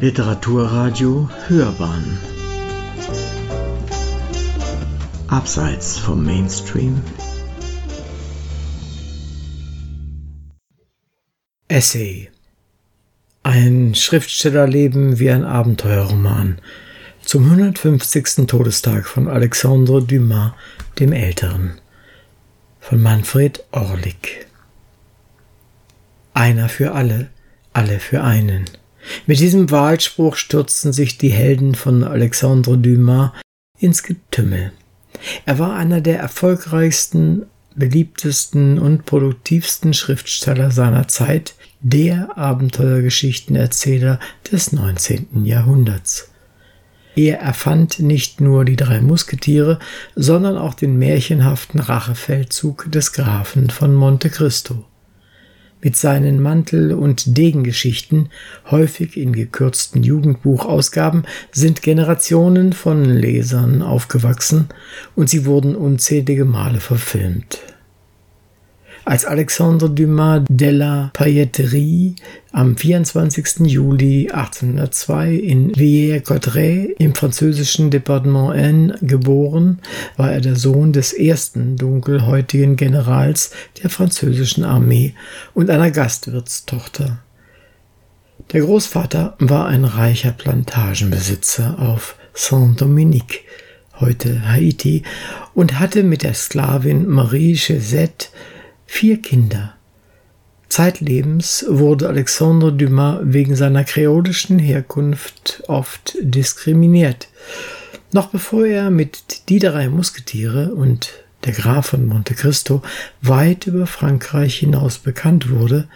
Literaturradio Hörbahn. Abseits vom Mainstream. Essay. Ein Schriftstellerleben wie ein Abenteuerroman. Zum 150. Todestag von Alexandre Dumas dem Älteren. Von Manfred Orlik Einer für alle, alle für einen mit diesem Wahlspruch stürzten sich die Helden von Alexandre Dumas ins Getümmel. Er war einer der erfolgreichsten, beliebtesten und produktivsten Schriftsteller seiner Zeit, der Abenteuergeschichtenerzähler des 19. Jahrhunderts. Er erfand nicht nur die drei Musketiere, sondern auch den märchenhaften Rachefeldzug des Grafen von Monte Cristo mit seinen Mantel- und Degengeschichten, häufig in gekürzten Jugendbuchausgaben, sind Generationen von Lesern aufgewachsen und sie wurden unzählige Male verfilmt als Alexandre Dumas de la Pailletterie am 24. Juli 1802 in Villers-Cotterêts im französischen Departement Aisne geboren, war er der Sohn des ersten dunkelhäutigen Generals der französischen Armee und einer Gastwirtstochter. Der Großvater war ein reicher Plantagenbesitzer auf Saint-Dominique, heute Haiti, und hatte mit der Sklavin Marie Chesette vier Kinder. Zeitlebens wurde Alexandre Dumas wegen seiner kreolischen Herkunft oft diskriminiert. Noch bevor er mit Die drei Musketiere und der Graf von Monte Cristo weit über Frankreich hinaus bekannt wurde,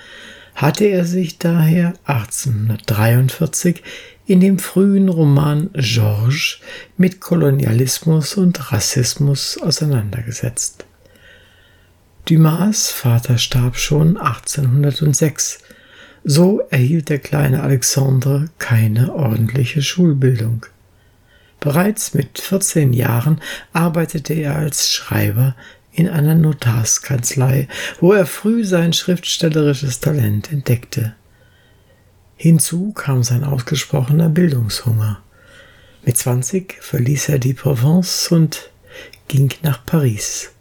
hatte er sich daher 1843 in dem frühen Roman Georges mit Kolonialismus und Rassismus auseinandergesetzt. Dumas Vater starb schon 1806. So erhielt der kleine Alexandre keine ordentliche Schulbildung. Bereits mit 14 Jahren arbeitete er als Schreiber in einer Notarskanzlei, wo er früh sein schriftstellerisches Talent entdeckte. Hinzu kam sein ausgesprochener Bildungshunger. Mit 20 verließ er die Provence und ging nach Paris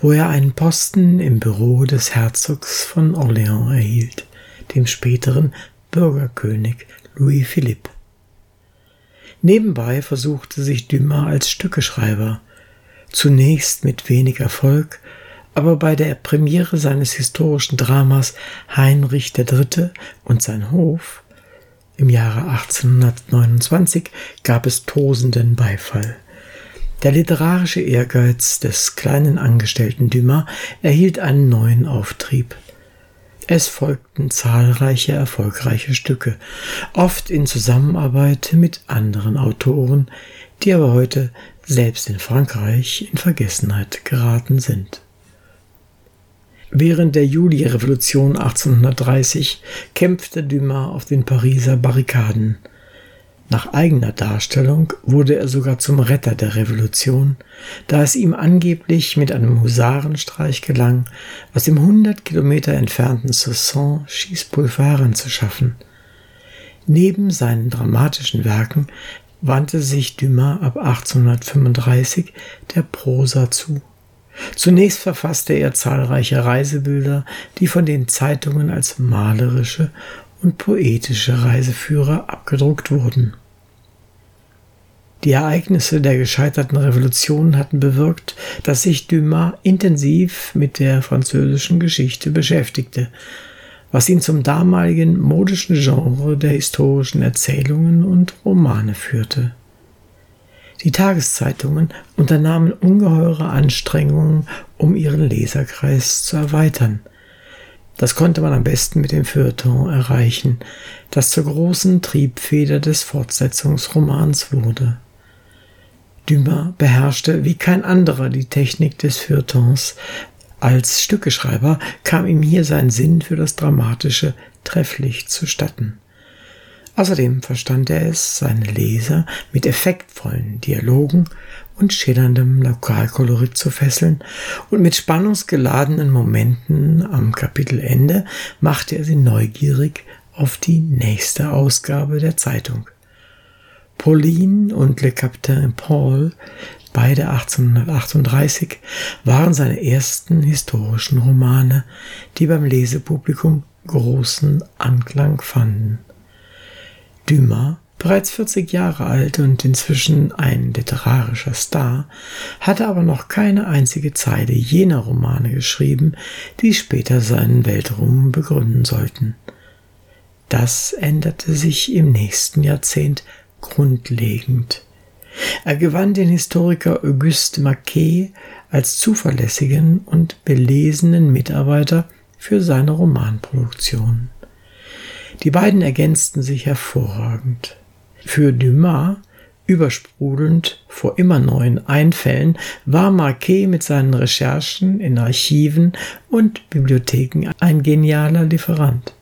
wo er einen Posten im Büro des Herzogs von Orléans erhielt, dem späteren Bürgerkönig Louis Philippe. Nebenbei versuchte sich Dumas als Stückeschreiber, zunächst mit wenig Erfolg, aber bei der Premiere seines historischen Dramas Heinrich III. und sein Hof im Jahre 1829 gab es tosenden Beifall. Der literarische Ehrgeiz des kleinen Angestellten Dumas erhielt einen neuen Auftrieb. Es folgten zahlreiche erfolgreiche Stücke, oft in Zusammenarbeit mit anderen Autoren, die aber heute selbst in Frankreich in Vergessenheit geraten sind. Während der Juli-Revolution 1830 kämpfte Dumas auf den Pariser Barrikaden – nach eigener Darstellung wurde er sogar zum Retter der Revolution, da es ihm angeblich mit einem Husarenstreich gelang, aus dem 100 Kilometer entfernten Soissons Schießpulveren zu schaffen. Neben seinen dramatischen Werken wandte sich Dumas ab 1835 der Prosa zu. Zunächst verfasste er zahlreiche Reisebilder, die von den Zeitungen als malerische und poetische Reiseführer abgedruckt wurden. Die Ereignisse der gescheiterten Revolution hatten bewirkt, dass sich Dumas intensiv mit der französischen Geschichte beschäftigte, was ihn zum damaligen modischen Genre der historischen Erzählungen und Romane führte. Die Tageszeitungen unternahmen ungeheure Anstrengungen, um ihren Leserkreis zu erweitern. Das konnte man am besten mit dem Feuilleton erreichen, das zur großen Triebfeder des Fortsetzungsromans wurde. Dumas beherrschte wie kein anderer die Technik des Feuilletons. Als Stückeschreiber kam ihm hier sein Sinn für das Dramatische trefflich zustatten. Außerdem verstand er es, seine Leser mit effektvollen Dialogen und schillerndem Lokalkolorit zu fesseln, und mit spannungsgeladenen Momenten am Kapitelende machte er sie neugierig auf die nächste Ausgabe der Zeitung. Pauline und Le Capitaine Paul, beide 1838, waren seine ersten historischen Romane, die beim Lesepublikum großen Anklang fanden. Dumas, bereits 40 Jahre alt und inzwischen ein literarischer Star, hatte aber noch keine einzige Zeile jener Romane geschrieben, die später seinen Weltruhm begründen sollten. Das änderte sich im nächsten Jahrzehnt grundlegend. Er gewann den Historiker Auguste Maquet als zuverlässigen und belesenen Mitarbeiter für seine Romanproduktion. Die beiden ergänzten sich hervorragend. Für Dumas, übersprudelnd vor immer neuen Einfällen, war Marquet mit seinen Recherchen in Archiven und Bibliotheken ein genialer Lieferant.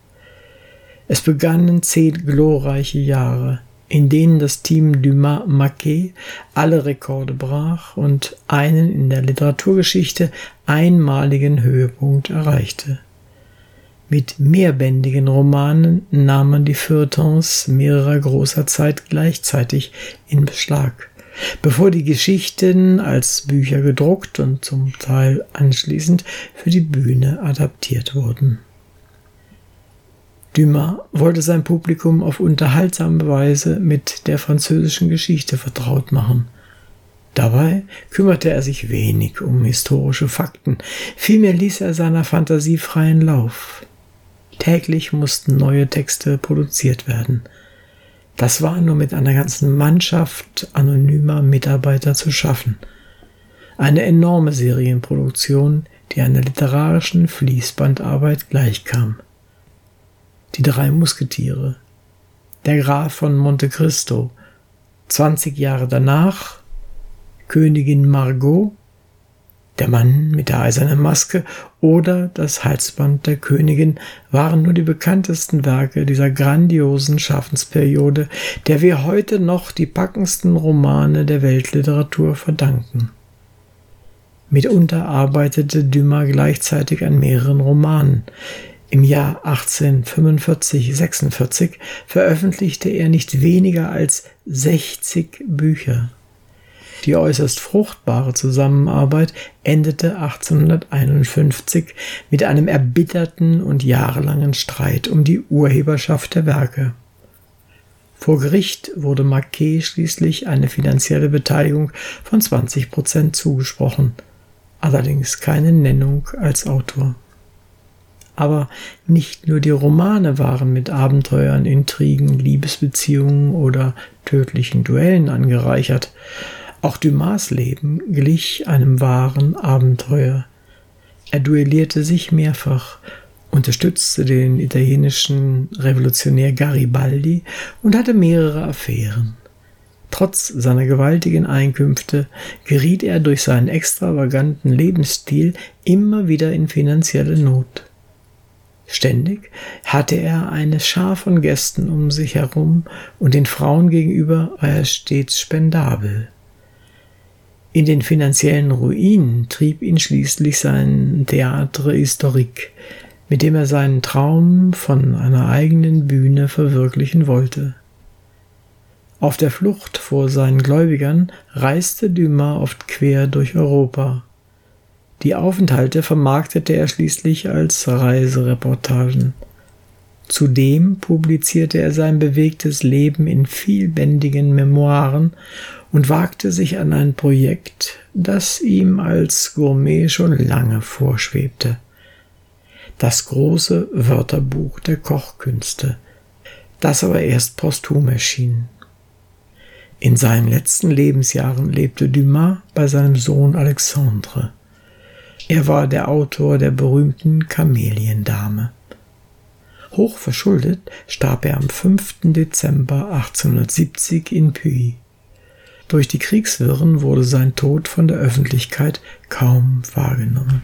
Es begannen zehn glorreiche Jahre, in denen das Team Dumas Marquet alle Rekorde brach und einen in der Literaturgeschichte einmaligen Höhepunkt erreichte. Mit mehrbändigen Romanen nahm man die Feuilletons mehrerer großer Zeit gleichzeitig in Beschlag, bevor die Geschichten als Bücher gedruckt und zum Teil anschließend für die Bühne adaptiert wurden. Dumas wollte sein Publikum auf unterhaltsame Weise mit der französischen Geschichte vertraut machen. Dabei kümmerte er sich wenig um historische Fakten, vielmehr ließ er seiner Fantasie freien Lauf. Täglich mussten neue Texte produziert werden. Das war nur mit einer ganzen Mannschaft anonymer Mitarbeiter zu schaffen. Eine enorme Serienproduktion, die einer literarischen Fließbandarbeit gleichkam. Die drei Musketiere, der Graf von Monte Cristo, 20 Jahre danach, Königin Margot der Mann mit der eisernen Maske oder das Halsband der Königin waren nur die bekanntesten Werke dieser grandiosen Schaffensperiode, der wir heute noch die packendsten Romane der Weltliteratur verdanken. Mitunter arbeitete Dumas gleichzeitig an mehreren Romanen. Im Jahr 1845-46 veröffentlichte er nicht weniger als 60 Bücher. Die äußerst fruchtbare Zusammenarbeit endete 1851 mit einem erbitterten und jahrelangen Streit um die Urheberschaft der Werke. Vor Gericht wurde Marquet schließlich eine finanzielle Beteiligung von 20 Prozent zugesprochen, allerdings keine Nennung als Autor. Aber nicht nur die Romane waren mit Abenteuern, Intrigen, Liebesbeziehungen oder tödlichen Duellen angereichert, auch Dumas Leben glich einem wahren Abenteuer. Er duellierte sich mehrfach, unterstützte den italienischen Revolutionär Garibaldi und hatte mehrere Affären. Trotz seiner gewaltigen Einkünfte geriet er durch seinen extravaganten Lebensstil immer wieder in finanzielle Not. Ständig hatte er eine Schar von Gästen um sich herum und den Frauen gegenüber war er stets spendabel. In den finanziellen Ruinen trieb ihn schließlich sein Théâtre Historique, mit dem er seinen Traum von einer eigenen Bühne verwirklichen wollte. Auf der Flucht vor seinen Gläubigern reiste Dumas oft quer durch Europa. Die Aufenthalte vermarktete er schließlich als Reisereportagen. Zudem publizierte er sein bewegtes Leben in vielbändigen Memoiren und wagte sich an ein Projekt, das ihm als Gourmet schon lange vorschwebte. Das große Wörterbuch der Kochkünste, das aber erst posthum erschien. In seinen letzten Lebensjahren lebte Dumas bei seinem Sohn Alexandre. Er war der Autor der berühmten Kameliendame. Hoch verschuldet starb er am 5. Dezember 1870 in Puy. Durch die Kriegswirren wurde sein Tod von der Öffentlichkeit kaum wahrgenommen.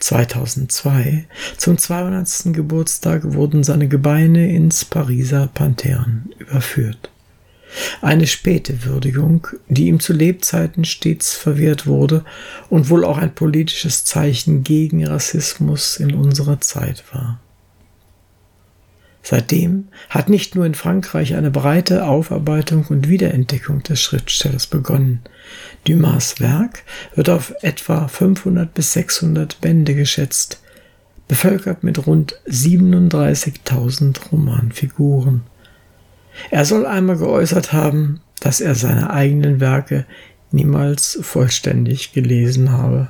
2002, zum 200. Geburtstag, wurden seine Gebeine ins Pariser Panthéon überführt. Eine späte Würdigung, die ihm zu Lebzeiten stets verwehrt wurde und wohl auch ein politisches Zeichen gegen Rassismus in unserer Zeit war. Seitdem hat nicht nur in Frankreich eine breite Aufarbeitung und Wiederentdeckung des Schriftstellers begonnen. Dumas Werk wird auf etwa 500 bis 600 Bände geschätzt, bevölkert mit rund 37.000 Romanfiguren. Er soll einmal geäußert haben, dass er seine eigenen Werke niemals vollständig gelesen habe.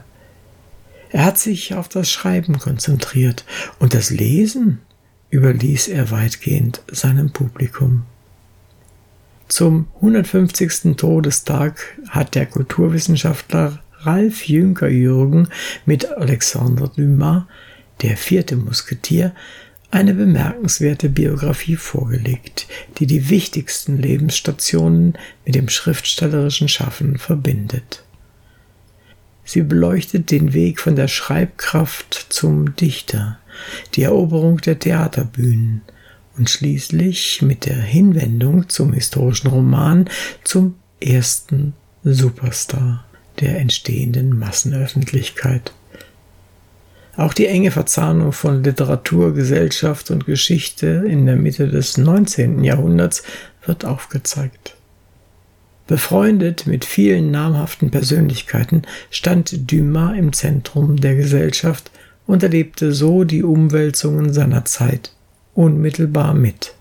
Er hat sich auf das Schreiben konzentriert und das Lesen überließ er weitgehend seinem Publikum. Zum 150. Todestag hat der Kulturwissenschaftler Ralf Jünker-Jürgen mit Alexandre Dumas, der vierte Musketier, eine bemerkenswerte Biografie vorgelegt, die die wichtigsten Lebensstationen mit dem schriftstellerischen Schaffen verbindet. Sie beleuchtet den Weg von der Schreibkraft zum Dichter, die Eroberung der Theaterbühnen und schließlich mit der Hinwendung zum historischen Roman zum ersten Superstar der entstehenden Massenöffentlichkeit. Auch die enge Verzahnung von Literatur, Gesellschaft und Geschichte in der Mitte des 19. Jahrhunderts wird aufgezeigt. Befreundet mit vielen namhaften Persönlichkeiten stand Dumas im Zentrum der Gesellschaft und erlebte so die Umwälzungen seiner Zeit unmittelbar mit.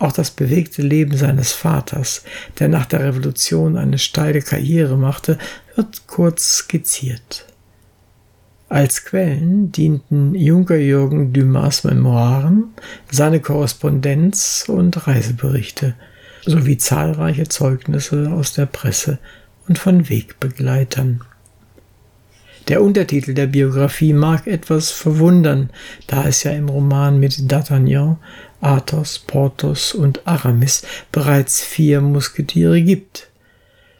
Auch das bewegte Leben seines Vaters, der nach der Revolution eine steile Karriere machte, wird kurz skizziert. Als Quellen dienten Junker Jürgen Dumas Memoiren, seine Korrespondenz und Reiseberichte – sowie zahlreiche Zeugnisse aus der Presse und von Wegbegleitern. Der Untertitel der Biografie mag etwas verwundern, da es ja im Roman mit D'Artagnan, Athos, Porthos und Aramis bereits vier Musketiere gibt.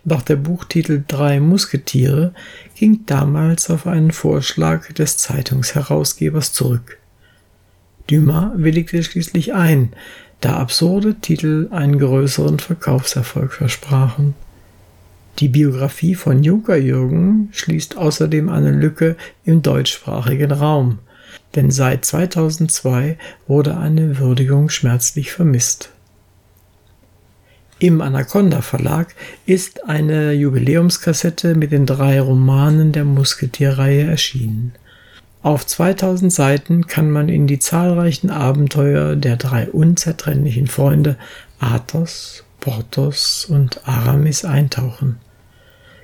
Doch der Buchtitel Drei Musketiere ging damals auf einen Vorschlag des Zeitungsherausgebers zurück. Dumas willigte schließlich ein, da absurde Titel einen größeren Verkaufserfolg versprachen. Die Biografie von Junker Jürgen schließt außerdem eine Lücke im deutschsprachigen Raum, denn seit 2002 wurde eine Würdigung schmerzlich vermisst. Im Anaconda Verlag ist eine Jubiläumskassette mit den drei Romanen der Musketierreihe erschienen. Auf 2000 Seiten kann man in die zahlreichen Abenteuer der drei unzertrennlichen Freunde Athos, Porthos und Aramis eintauchen.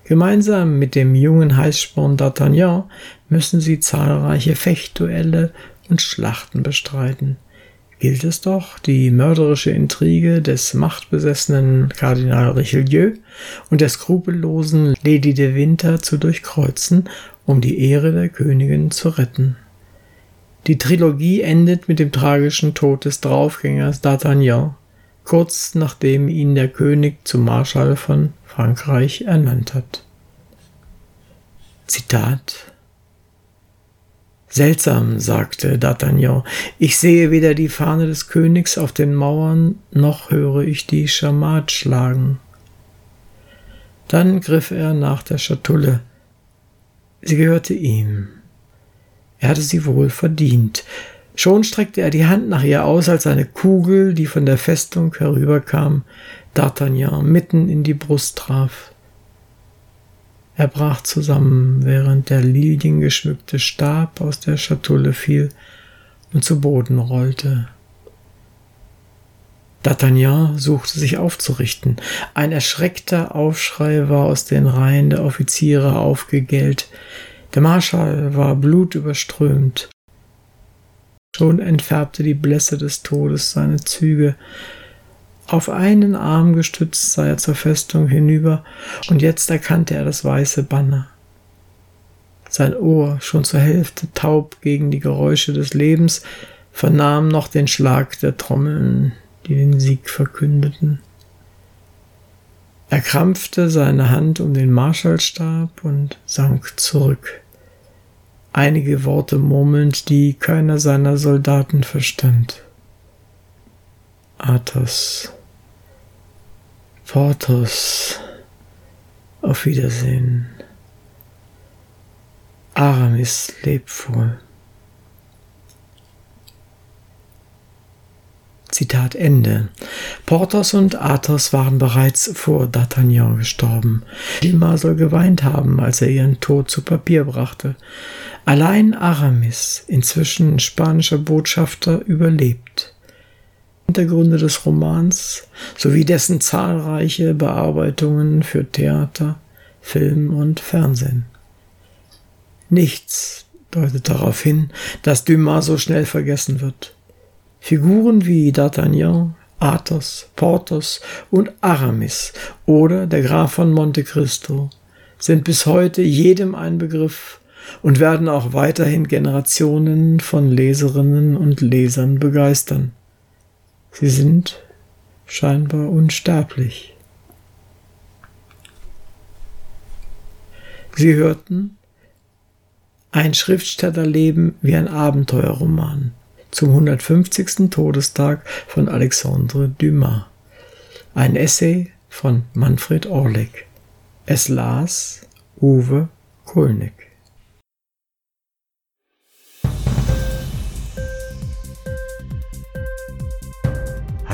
Gemeinsam mit dem jungen Heißsporn D'Artagnan müssen sie zahlreiche Fechtduelle und Schlachten bestreiten. Gilt es doch, die mörderische Intrige des machtbesessenen Kardinal Richelieu und der skrupellosen Lady de Winter zu durchkreuzen um die Ehre der Königin zu retten. Die Trilogie endet mit dem tragischen Tod des Draufgängers D'Artagnan, kurz nachdem ihn der König zum Marschall von Frankreich ernannt hat. Zitat Seltsam, sagte D'Artagnan, ich sehe weder die Fahne des Königs auf den Mauern, noch höre ich die Schamat schlagen. Dann griff er nach der Schatulle, Sie gehörte ihm. Er hatte sie wohl verdient. Schon streckte er die Hand nach ihr aus, als eine Kugel, die von der Festung herüberkam, D'Artagnan mitten in die Brust traf. Er brach zusammen, während der liliengeschmückte Stab aus der Schatulle fiel und zu Boden rollte. D'Artagnan suchte sich aufzurichten. Ein erschreckter Aufschrei war aus den Reihen der Offiziere aufgegellt. Der Marschall war blutüberströmt. Schon entfärbte die Blässe des Todes seine Züge. Auf einen Arm gestützt sah er zur Festung hinüber, und jetzt erkannte er das weiße Banner. Sein Ohr, schon zur Hälfte taub gegen die Geräusche des Lebens, vernahm noch den Schlag der Trommeln, die den Sieg verkündeten. Er krampfte seine Hand um den Marschallstab und sank zurück, einige Worte murmelnd, die keiner seiner Soldaten verstand. Athos, Porthos, auf Wiedersehen. Aramis lebt wohl. Zitat Ende. Porthos und Athos waren bereits vor D'Artagnan gestorben. Dumas soll geweint haben, als er ihren Tod zu Papier brachte. Allein Aramis, inzwischen spanischer Botschafter, überlebt. Hintergründe des Romans sowie dessen zahlreiche Bearbeitungen für Theater, Film und Fernsehen. Nichts deutet darauf hin, dass Dumas so schnell vergessen wird. Figuren wie D'Artagnan, Athos, Porthos und Aramis oder der Graf von Monte Cristo sind bis heute jedem ein Begriff und werden auch weiterhin Generationen von Leserinnen und Lesern begeistern. Sie sind scheinbar unsterblich. Sie hörten ein Schriftstellerleben wie ein Abenteuerroman zum 150. Todestag von Alexandre Dumas. Ein Essay von Manfred Orlik. Es las Uwe Kulnig.